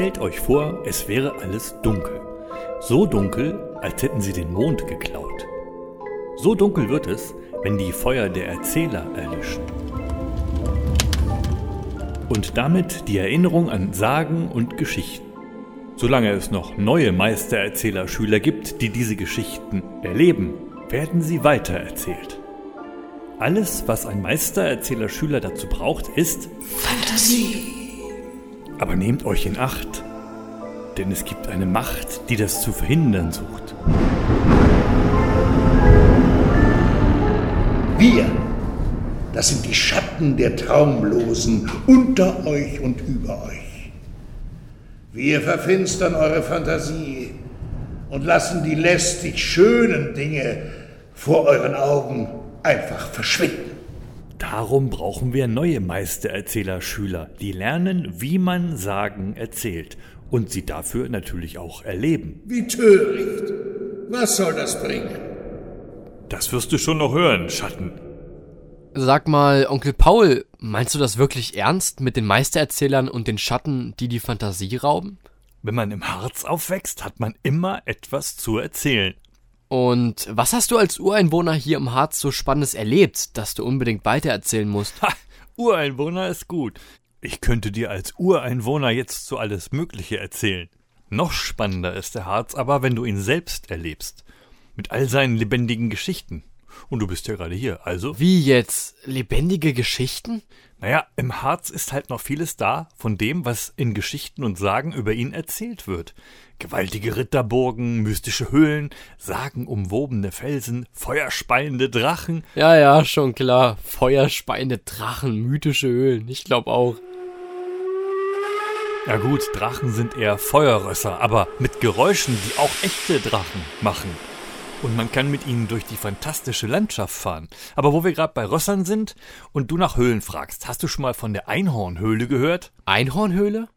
Stellt euch vor, es wäre alles dunkel. So dunkel, als hätten sie den Mond geklaut. So dunkel wird es, wenn die Feuer der Erzähler erlischen. Und damit die Erinnerung an Sagen und Geschichten. Solange es noch neue Meistererzähler-Schüler gibt, die diese Geschichten erleben, werden sie weitererzählt. Alles, was ein Meistererzähler-Schüler dazu braucht, ist Fantasie. Aber nehmt euch in Acht, denn es gibt eine Macht, die das zu verhindern sucht. Wir, das sind die Schatten der Traumlosen unter euch und über euch. Wir verfinstern eure Fantasie und lassen die lästig schönen Dinge vor euren Augen einfach verschwinden. Darum brauchen wir neue Meistererzähler-Schüler, die lernen, wie man Sagen erzählt und sie dafür natürlich auch erleben. Wie töricht. Was soll das bringen? Das wirst du schon noch hören, Schatten. Sag mal, Onkel Paul, meinst du das wirklich ernst mit den Meistererzählern und den Schatten, die die Fantasie rauben? Wenn man im Harz aufwächst, hat man immer etwas zu erzählen. Und was hast du als Ureinwohner hier im Harz so Spannendes erlebt, dass du unbedingt weitererzählen musst? Ha, Ureinwohner ist gut. Ich könnte dir als Ureinwohner jetzt so alles Mögliche erzählen. Noch spannender ist der Harz aber, wenn du ihn selbst erlebst. Mit all seinen lebendigen Geschichten. Und du bist ja gerade hier, also? Wie jetzt? Lebendige Geschichten? Naja, im Harz ist halt noch vieles da von dem, was in Geschichten und Sagen über ihn erzählt wird. Gewaltige Ritterburgen, mystische Höhlen, sagenumwobene Felsen, feuerspeiende Drachen. Ja, ja, schon klar. Feuerspeiende Drachen, mythische Höhlen. Ich glaub auch. Ja gut, Drachen sind eher Feuerrösser, aber mit Geräuschen, die auch echte Drachen machen. Und man kann mit ihnen durch die fantastische Landschaft fahren. Aber wo wir gerade bei Rössern sind und du nach Höhlen fragst, hast du schon mal von der Einhornhöhle gehört? Einhornhöhle?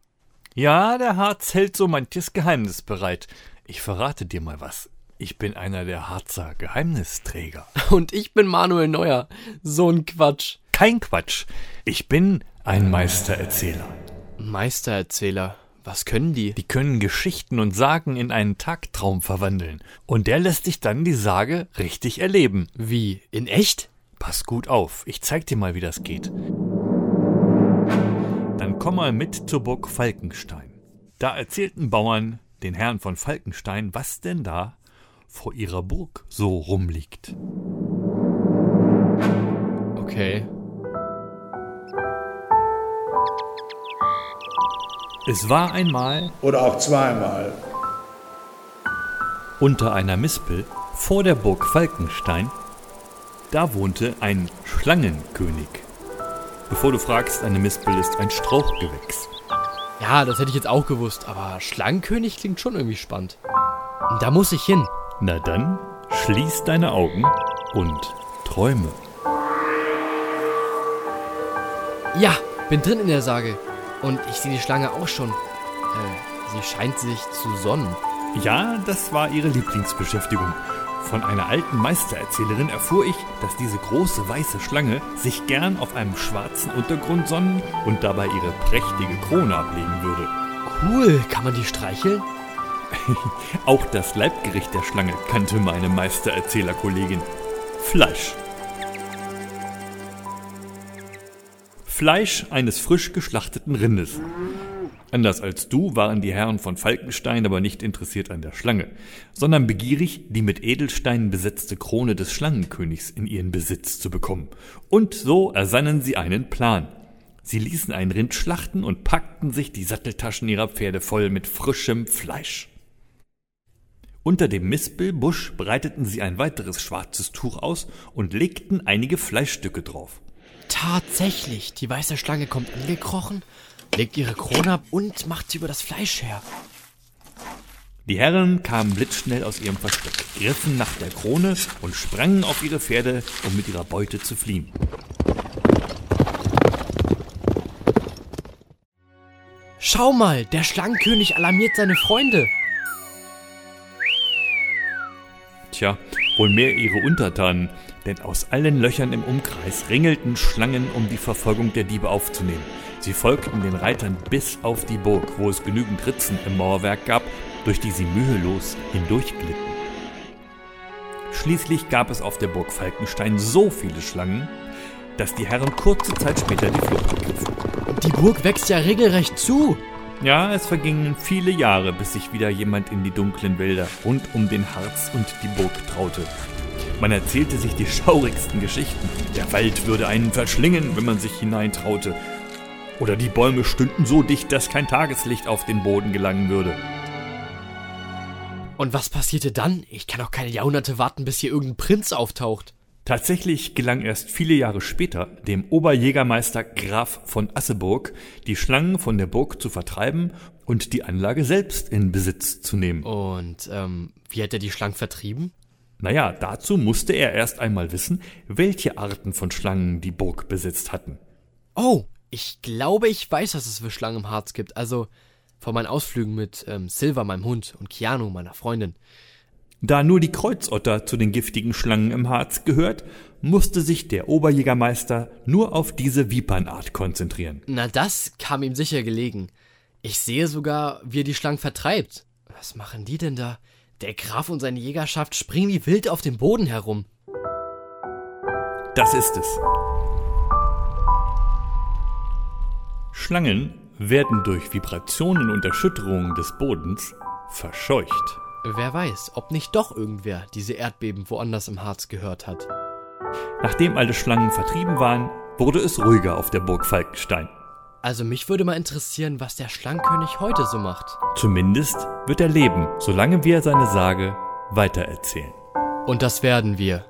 Ja, der Harz hält so manches Geheimnis bereit. Ich verrate dir mal was. Ich bin einer der Harzer Geheimnisträger. Und ich bin Manuel Neuer. So ein Quatsch. Kein Quatsch. Ich bin ein Meistererzähler. Meistererzähler. Was können die? Die können Geschichten und Sagen in einen Tagtraum verwandeln. Und der lässt dich dann die Sage richtig erleben. Wie? In echt? Pass gut auf, ich zeig dir mal, wie das geht. Dann komm mal mit zur Burg Falkenstein. Da erzählten Bauern den Herrn von Falkenstein, was denn da vor ihrer Burg so rumliegt. Okay. Es war einmal Oder auch zweimal. unter einer Mispel vor der Burg Falkenstein, da wohnte ein Schlangenkönig. Bevor du fragst, eine Mispel ist ein Strauchgewächs. Ja, das hätte ich jetzt auch gewusst, aber Schlangenkönig klingt schon irgendwie spannend. Da muss ich hin. Na dann, schließ deine Augen und träume. Ja, bin drin in der Sage. Und ich sehe die Schlange auch schon. Äh, sie scheint sich zu sonnen. Ja, das war ihre Lieblingsbeschäftigung. Von einer alten Meistererzählerin erfuhr ich, dass diese große weiße Schlange sich gern auf einem schwarzen Untergrund sonnen und dabei ihre prächtige Krone ablegen würde. Cool, kann man die streicheln? Auch das Leibgericht der Schlange kannte meine Meistererzählerkollegin. Fleisch. Fleisch eines frisch geschlachteten Rindes. Anders als du waren die Herren von Falkenstein aber nicht interessiert an der Schlange, sondern begierig, die mit Edelsteinen besetzte Krone des Schlangenkönigs in ihren Besitz zu bekommen. Und so ersannen sie einen Plan. Sie ließen ein Rind schlachten und packten sich die Satteltaschen ihrer Pferde voll mit frischem Fleisch. Unter dem Mispelbusch breiteten sie ein weiteres schwarzes Tuch aus und legten einige Fleischstücke drauf. Tatsächlich, die weiße Schlange kommt angekrochen, legt ihre Krone ab und macht sie über das Fleisch her. Die Herren kamen blitzschnell aus ihrem Versteck, griffen nach der Krone und sprangen auf ihre Pferde, um mit ihrer Beute zu fliehen. Schau mal, der Schlangenkönig alarmiert seine Freunde. Tja, wohl mehr ihre Untertanen, denn aus allen Löchern im Umkreis ringelten Schlangen, um die Verfolgung der Diebe aufzunehmen. Sie folgten den Reitern bis auf die Burg, wo es genügend Ritzen im Mauerwerk gab, durch die sie mühelos hindurchglitten. Schließlich gab es auf der Burg Falkenstein so viele Schlangen, dass die Herren kurze Zeit später die Flucht ergriffen. Die Burg wächst ja regelrecht zu. Ja, es vergingen viele Jahre, bis sich wieder jemand in die dunklen Wälder rund um den Harz und die Burg traute. Man erzählte sich die schaurigsten Geschichten. Der Wald würde einen verschlingen, wenn man sich hineintraute. Oder die Bäume stünden so dicht, dass kein Tageslicht auf den Boden gelangen würde. Und was passierte dann? Ich kann auch keine Jahrhunderte warten, bis hier irgendein Prinz auftaucht. Tatsächlich gelang erst viele Jahre später dem Oberjägermeister Graf von Asseburg, die Schlangen von der Burg zu vertreiben und die Anlage selbst in Besitz zu nehmen. Und ähm, wie hat er die Schlangen vertrieben? Naja, dazu musste er erst einmal wissen, welche Arten von Schlangen die Burg besitzt hatten. Oh, ich glaube, ich weiß, was es für Schlangen im Harz gibt. Also von meinen Ausflügen mit ähm, Silver, meinem Hund, und Keanu, meiner Freundin. Da nur die Kreuzotter zu den giftigen Schlangen im Harz gehört, musste sich der Oberjägermeister nur auf diese Vipernart konzentrieren. Na, das kam ihm sicher gelegen. Ich sehe sogar, wie er die Schlangen vertreibt. Was machen die denn da? Der Graf und seine Jägerschaft springen wie wild auf dem Boden herum. Das ist es. Schlangen werden durch Vibrationen und Erschütterungen des Bodens verscheucht. Wer weiß, ob nicht doch irgendwer diese Erdbeben woanders im Harz gehört hat. Nachdem alle Schlangen vertrieben waren, wurde es ruhiger auf der Burg Falkenstein. Also mich würde mal interessieren, was der Schlangenkönig heute so macht. Zumindest wird er leben, solange wir seine Sage weitererzählen. Und das werden wir.